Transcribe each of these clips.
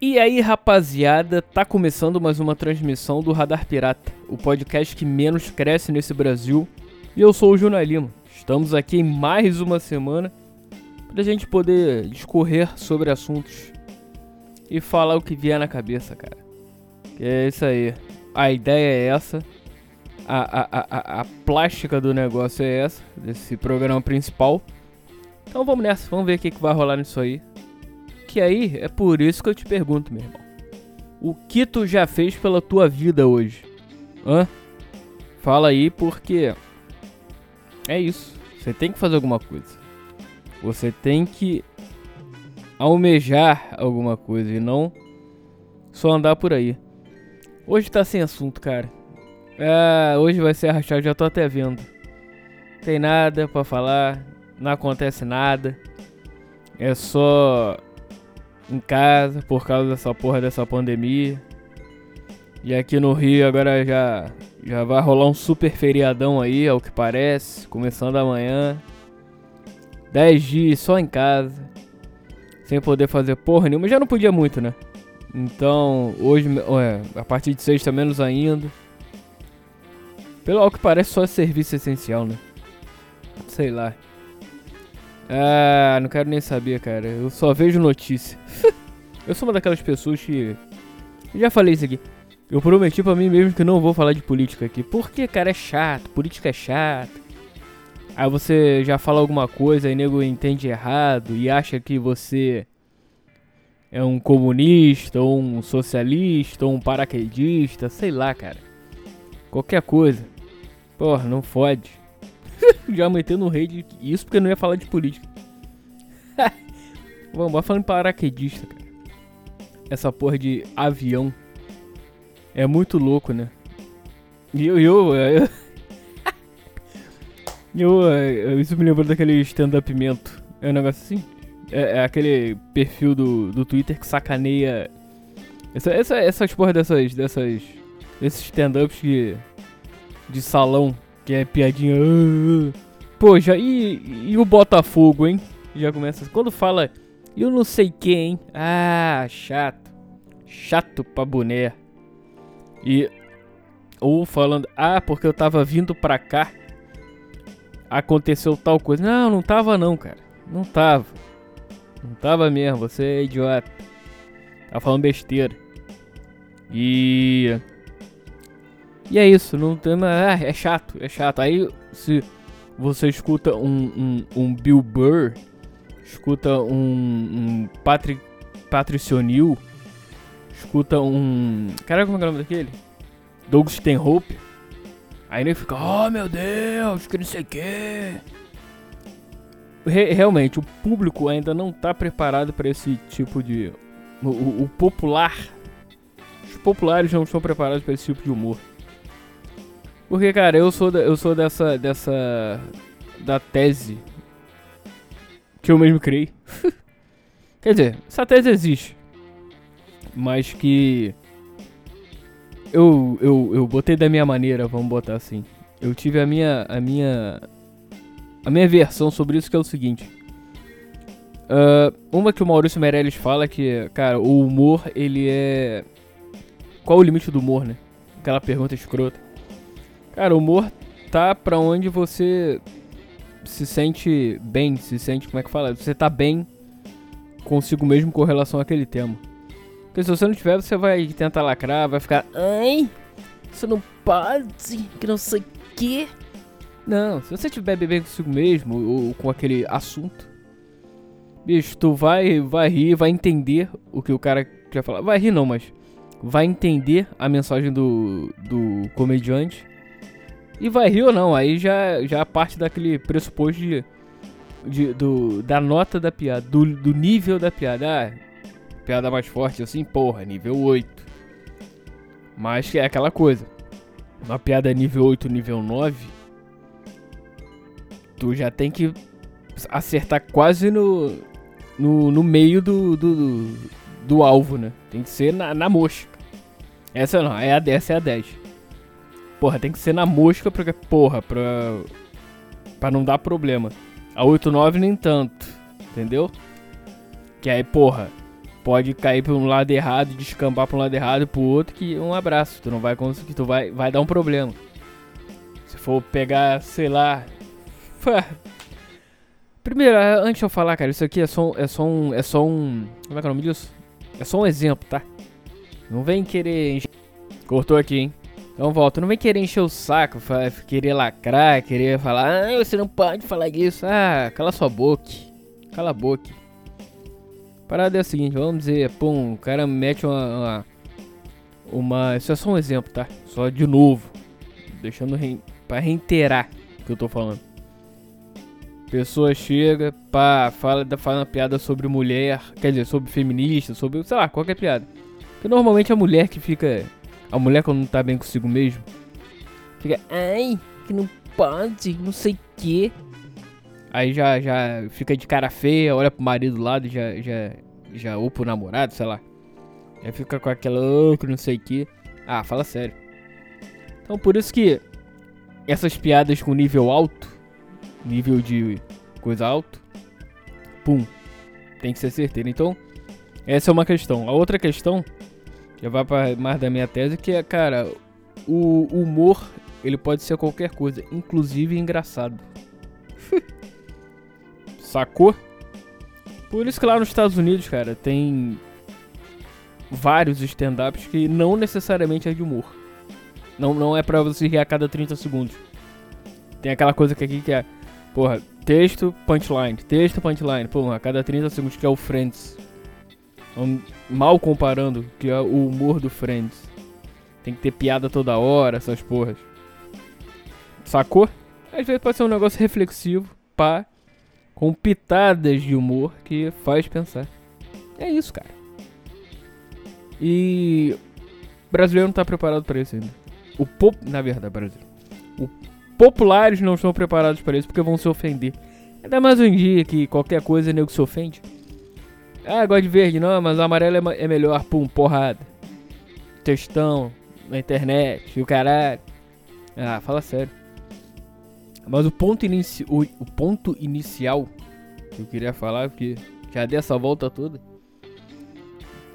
E aí, rapaziada, tá começando mais uma transmissão do Radar Pirata, o podcast que menos cresce nesse Brasil. E eu sou o Juna Lima. Estamos aqui em mais uma semana pra gente poder discorrer sobre assuntos e falar o que vier na cabeça, cara. Que é isso aí. A ideia é essa. A, a, a, a plástica do negócio é essa, desse programa principal. Então vamos nessa, vamos ver o que, que vai rolar nisso aí. Que aí é por isso que eu te pergunto, meu irmão. O que tu já fez pela tua vida hoje? Hã? Fala aí porque é isso. Você tem que fazer alguma coisa. Você tem que almejar alguma coisa e não só andar por aí. Hoje tá sem assunto, cara. Ah, hoje vai ser arrastado, já tô até vendo. Tem nada para falar, não acontece nada. É só em casa por causa dessa porra dessa pandemia. E aqui no Rio agora já já vai rolar um super feriadão aí, ao que parece, começando amanhã. 10 dias só em casa, sem poder fazer porra nenhuma. Já não podia muito, né? Então, hoje, a partir de sexta, menos ainda. Pelo ao que parece, só é serviço essencial, né? Sei lá. Ah, não quero nem saber, cara. Eu só vejo notícia. Eu sou uma daquelas pessoas que. Eu já falei isso aqui. Eu prometi pra mim mesmo que não vou falar de política aqui. Porque, cara, é chato. Política é chato. Aí você já fala alguma coisa e nego entende errado e acha que você é um comunista, ou um socialista, ou um paraquedista, sei lá, cara. Qualquer coisa. Porra, não fode. Já metendo no rei isso porque não ia falar de política. Vamos, falando paraquedista, cara. Essa porra de avião. É muito louco, né? E eu, eu, eu, eu, eu, isso me lembrou daquele stand-up mento. É um negócio assim? É, é, aquele perfil do, do Twitter que sacaneia. Essa, essa, essas porra dessas. dessas desses stand-ups de, de salão, que é piadinha. Uh, uh. Pô, já. E, e o Botafogo, hein? Já começa. Quando fala. Eu não sei quem? Ah, chato. Chato pra boné. E. Ou falando. Ah, porque eu tava vindo pra cá. Aconteceu tal coisa. Não, não tava não, cara. Não tava. Não tava mesmo, você é idiota. Tá falando besteira. E. E é isso, não tem. Ah, é chato, é chato. Aí se você escuta um, um, um Bill Burr, escuta um, um Patrick, Patricio Neal, escuta um. Caraca, como é, é o nome daquele? Doug Stanhope. Aí ele fica, oh meu Deus, que não sei o que re realmente, o público ainda não está preparado para esse tipo de. O, o, o, popular. Os populares não estão preparados para esse tipo de humor. Porque, cara, eu sou, da, eu sou dessa. dessa. da tese. Que eu mesmo criei. Quer dizer, essa tese existe. Mas que. Eu, eu, eu botei da minha maneira, vamos botar assim. Eu tive a minha, a minha a minha versão sobre isso que é o seguinte. Uh, uma que o Maurício Meirelles fala que, cara, o humor, ele é... Qual o limite do humor, né? Aquela pergunta escrota. Cara, o humor tá pra onde você se sente bem, se sente, como é que fala? Você tá bem consigo mesmo com relação àquele tema. Porque se você não tiver, você vai tentar lacrar, vai ficar... Ai, você não pode, que não sei o que... Não, se você estiver bebendo consigo mesmo ou com aquele assunto, bicho, tu vai, vai rir, vai entender o que o cara quer falar. Vai rir não, mas vai entender a mensagem do, do comediante e vai rir ou não. Aí já, já parte daquele pressuposto de, de, do, da nota da piada, do, do nível da piada. Ah, piada mais forte assim, porra, nível 8. Mas é aquela coisa. Uma piada nível 8, nível 9 tu já tem que acertar quase no, no, no meio do, do, do, alvo, né? Tem que ser na, na mosca. Essa não, é a, essa é a 10. Porra, tem que ser na mosca porque, porra, pra, pra não dar problema. A 8-9 nem tanto, entendeu? Que aí, porra, pode cair pra um lado errado, descambar pra um lado errado e pro outro, que um abraço, tu não vai conseguir, tu vai, vai dar um problema. Se for pegar, sei lá. Primeiro, antes de eu falar, cara, isso aqui é só, é só um. É só um. Como é que é o nome disso? É só um exemplo, tá? Não vem querer. Cortou aqui, hein? Então volta, não vem querer encher o saco, querer lacrar, querer falar, ah, você não pode falar isso. Ah, cala sua boca. Cala a boca. Parada é a seguinte, vamos dizer, pum, o cara mete uma, uma, uma. Isso é só um exemplo, tá? Só de novo. Deixando re, pra reiterar o que eu tô falando. Pessoa chega, pá, fala, fala uma piada sobre mulher, quer dizer, sobre feminista, sobre, sei lá, qualquer piada. Porque normalmente a mulher que fica. A mulher quando não tá bem consigo mesmo. Fica, ai, que não pode, não sei que. Aí já, já fica de cara feia, olha pro marido do lado, já, já, já, ou pro namorado, sei lá. Aí fica com aquela, oh, que não sei que. Ah, fala sério. Então por isso que essas piadas com nível alto nível de coisa alto, pum, tem que ser certeiro. Então, essa é uma questão. A outra questão, já vai para mais da minha tese, que é, cara, o humor, ele pode ser qualquer coisa, inclusive engraçado. Sacou? Por isso que lá nos Estados Unidos, cara, tem vários stand-ups que não necessariamente é de humor. Não, não é pra você rir a cada 30 segundos. Tem aquela coisa que aqui que é Porra, texto, punchline, texto, punchline. Porra, a cada 30 segundos que é o Friends. Mal comparando que é o humor do Friends. Tem que ter piada toda hora, essas porras. Sacou? Às vezes pode ser um negócio reflexivo, pá, com pitadas de humor que faz pensar. É isso, cara. E o brasileiro não tá preparado para isso ainda. O pop, na verdade, brasileiro. O populares não estão preparados para isso porque vão se ofender. Ainda mais um dia que qualquer coisa nego se ofende. Ah, gosto de verde, não, mas o amarelo é, é melhor. Pum, porrada. Textão, na internet, o caralho. Ah, fala sério. Mas o ponto, inici o, o ponto inicial que eu queria falar, porque já dei essa volta toda.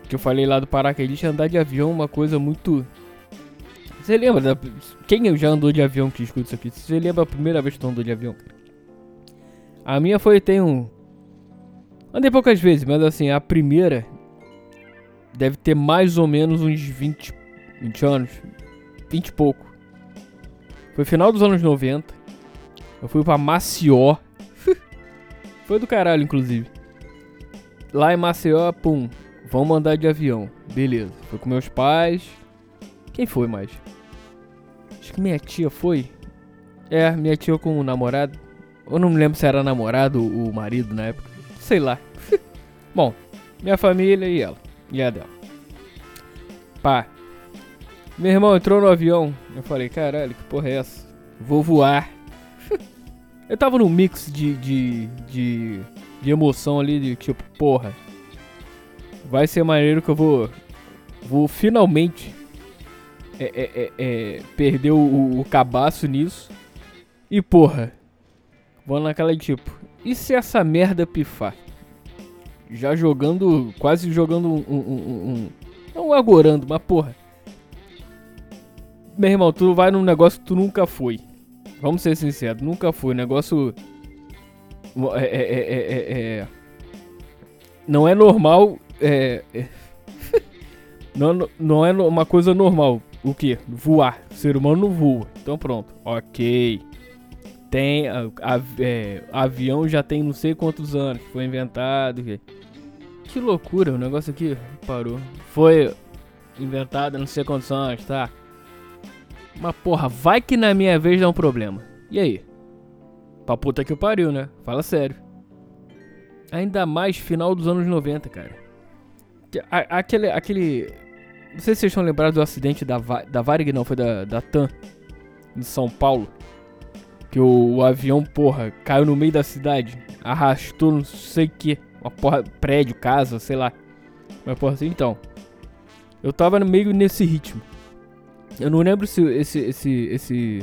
Que eu falei lá do paraquedista, andar de avião é uma coisa muito você lembra da. Quem já andou de avião que escuta isso aqui? Você lembra a primeira vez que tu andou de avião? A minha foi, tem um. Andei poucas vezes, mas assim, a primeira deve ter mais ou menos uns 20, 20 anos. 20 e pouco. Foi final dos anos 90. Eu fui pra Maceió. foi do caralho, inclusive. Lá em Maceió, pum. Vamos andar de avião. Beleza. Foi com meus pais. Quem foi mais? Acho que minha tia foi. É, minha tia com o namorado. Eu não me lembro se era namorado ou marido na época. Sei lá. Bom, minha família e ela. E a dela. Pá. Meu irmão entrou no avião. Eu falei, caralho, que porra é essa? Vou voar. eu tava num mix de, de, de, de emoção ali, de tipo, porra. Vai ser maneiro que eu vou. Vou finalmente é, é, é, é, perdeu o, o cabaço nisso. E porra, vou naquela tipo, e se essa merda pifar? Já jogando, quase jogando um, um, um, um não agorando, mas porra. Meu irmão, tu vai num negócio que tu nunca foi. Vamos ser sinceros, nunca foi. Negócio. É, é, é, é, não é normal. não, não é uma coisa normal o que? Voar. O ser humano não voa. Então pronto. Ok. Tem. A, a, é, avião já tem não sei quantos anos. Foi inventado. Que, que loucura. O negócio aqui parou. Foi inventado não sei quantos anos, tá? Mas porra, vai que na minha vez dá um problema. E aí? Pra puta que pariu, né? Fala sério. Ainda mais final dos anos 90, cara. Aquele, aquele não sei se vocês estão lembrados do acidente da, da Varig, não, foi da, da TAM, em São Paulo. Que o, o, avião, porra, caiu no meio da cidade, arrastou não sei o que, uma porra, prédio, casa, sei lá. Mas porra, assim, então. Eu tava meio nesse ritmo. Eu não lembro se esse, esse, esse...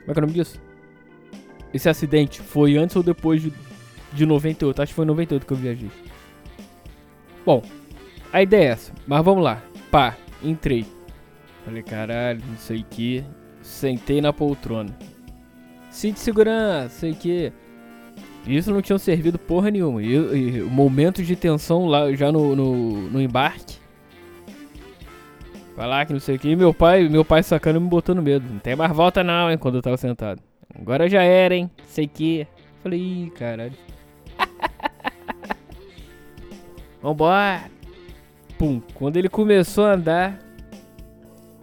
Como é que é o nome disso? Esse acidente foi antes ou depois de, de 98. Acho que foi em 98 que eu viajei. Bom, A ideia é essa. Mas vamos lá. Pá, entrei. Falei, caralho, não sei o que. Sentei na poltrona. Cinto de segurança, sei que. Isso não tinha servido porra nenhuma. E, e momentos de tensão lá já no, no, no embarque. Lá que não sei o que. E meu pai, meu pai sacando me botando medo. Não tem mais volta não, hein, quando eu tava sentado. Agora já era, hein, sei que. Falei, ih, caralho. Vambora. Pum. Quando ele começou a andar,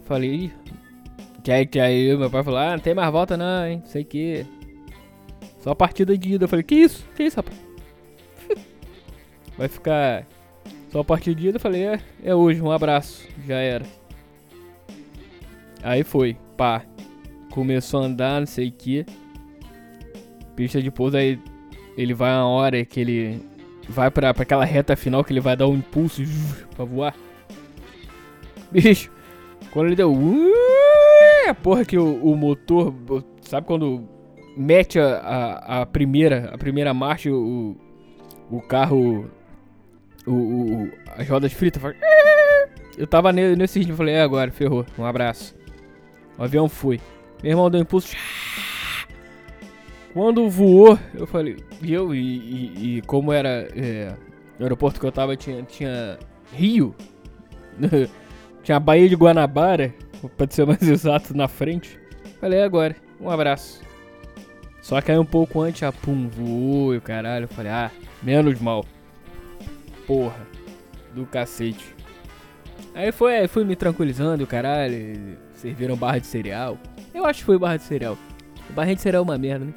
falei, ih. Que aí, que aí meu pai falou, ah, não tem mais volta não, hein, sei que. Só a partida de ida. Eu falei, que isso? Que isso, rapaz? Vai ficar só a partida de ida. Eu falei, é, é hoje, um abraço. Já era. Aí foi, pá. Começou a andar, não sei o que. Pista de pouso, aí ele vai uma hora que ele vai pra, pra aquela reta final que ele vai dar um impulso pra voar. Bicho, quando ele deu. A porra que o, o motor. Sabe quando mete a, a, a, primeira a primeira marcha, o, o carro, o, o as rodas fritas, faz... eu tava nesse ritmo, falei, é agora, ferrou, um abraço. O avião foi. Meu irmão deu um impulso. Quando voou, eu falei, eu e, e, e como era é, o aeroporto que eu tava tinha, tinha Rio, tinha a Baía de Guanabara, pra ser mais exato, na frente. Falei, agora, um abraço. Só que aí um pouco antes, a pum, voou e o caralho. Eu falei, ah, menos mal. Porra, do cacete. Aí foi, fui me tranquilizando, o caralho. Serviram barra de cereal. Eu acho que foi barra de cereal. Barra de cereal é uma merda, né?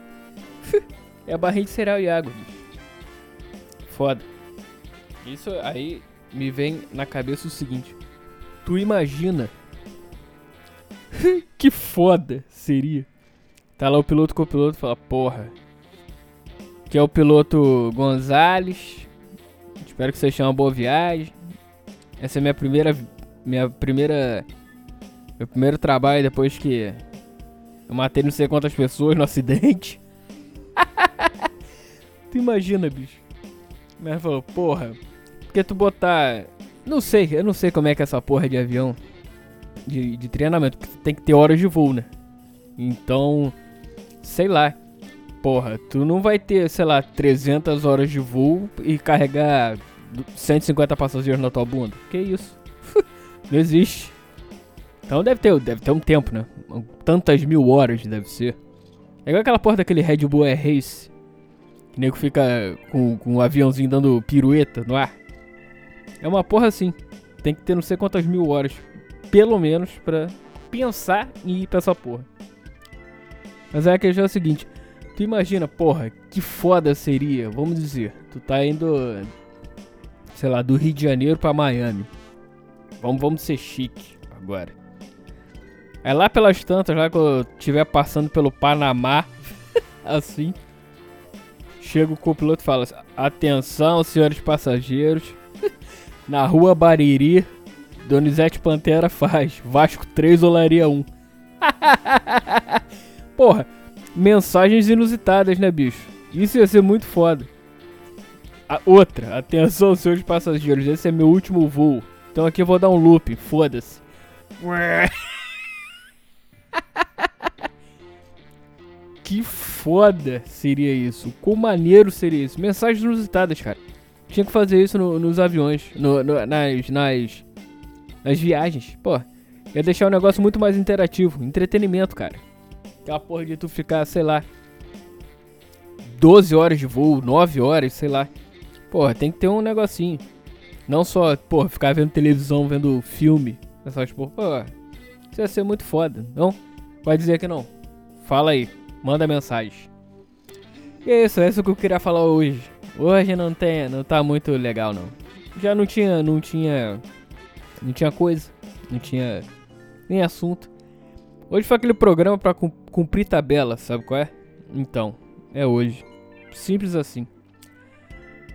é a barrinha de cereal e água, bicho. Foda. Isso aí me vem na cabeça o seguinte. Tu imagina que foda seria Tá lá o piloto com o piloto fala, porra. Que é o piloto Gonzales. Espero que vocês tenham uma boa viagem. Essa é minha primeira. Minha primeira. Meu primeiro trabalho depois que eu matei não sei quantas pessoas no acidente. tu imagina, bicho. Mas falou, porra. Porque tu botar. Não sei, eu não sei como é que é essa porra de avião. De, de treinamento. Tem que ter horas de voo, né? Então sei lá. Porra, tu não vai ter, sei lá, 300 horas de voo e carregar 150 passageiros na tua bunda. Que isso? não existe. Então deve ter, deve ter um tempo, né? Tantas mil horas deve ser. É igual aquela porra daquele Red Bull Air Race. Que nego fica com, com um aviãozinho dando pirueta no ar. É uma porra assim. Tem que ter não sei quantas mil horas. Pelo menos pra pensar em ir pra essa porra. Mas a questão é a seguinte: tu imagina, porra, que foda seria, vamos dizer, tu tá indo, sei lá, do Rio de Janeiro pra Miami. Vamos, vamos ser chique agora. É lá pelas tantas, lá que eu estiver passando pelo Panamá, assim, chega o copiloto e fala: Atenção, senhores passageiros, na rua Bariri, Donizete Pantera faz Vasco 3, Olaria 1. Porra, mensagens inusitadas, né, bicho? Isso ia ser muito foda. A outra, atenção, senhores passageiros, esse é meu último voo. Então aqui eu vou dar um loop, foda-se. que foda seria isso. Quão maneiro seria isso. Mensagens inusitadas, cara. Tinha que fazer isso no, nos aviões, no, no, nas, nas, nas viagens. Pô, ia deixar o negócio muito mais interativo. Entretenimento, cara. Aquela porra de tu ficar, sei lá, 12 horas de voo, 9 horas, sei lá. Porra, tem que ter um negocinho. Não só, porra, ficar vendo televisão, vendo filme. Essas porra, porra. Isso ia ser muito foda. Não? Vai dizer que não. Fala aí. Manda mensagem. E é isso, é isso que eu queria falar hoje. Hoje não tem, não tá muito legal não. Já não tinha, não tinha, não tinha coisa, não tinha nem assunto. Hoje foi aquele programa para cumprir tabela, sabe qual é? Então, é hoje. Simples assim.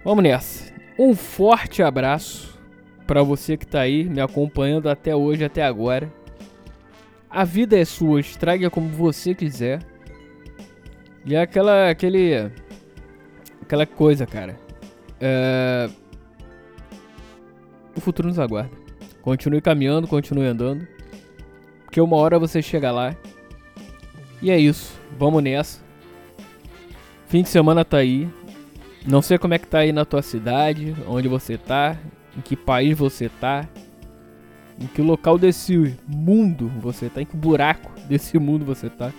Vamos nessa. Um forte abraço para você que tá aí me acompanhando até hoje, até agora. A vida é sua, estrague como você quiser. E é aquela, aquele, aquela coisa, cara. É... o futuro nos aguarda. Continue caminhando, continue andando. Porque uma hora você chega lá. E é isso. Vamos nessa. Fim de semana tá aí. Não sei como é que tá aí na tua cidade, onde você tá, em que país você tá, em que local desse mundo você tá, em que buraco desse mundo você tá.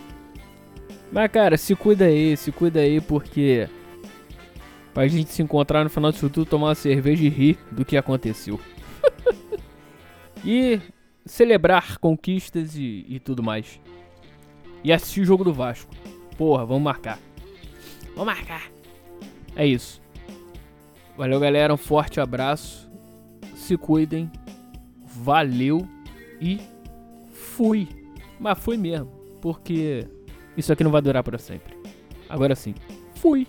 Mas cara, se cuida aí, se cuida aí porque pra gente se encontrar no final disso tudo, tomar uma cerveja e rir do que aconteceu. E celebrar conquistas e, e tudo mais. E assistir o jogo do Vasco. Porra, vamos marcar. Vamos marcar. É isso. Valeu, galera. Um forte abraço. Se cuidem. Valeu e fui. Mas fui mesmo. Porque isso aqui não vai durar para sempre. Agora sim. Fui.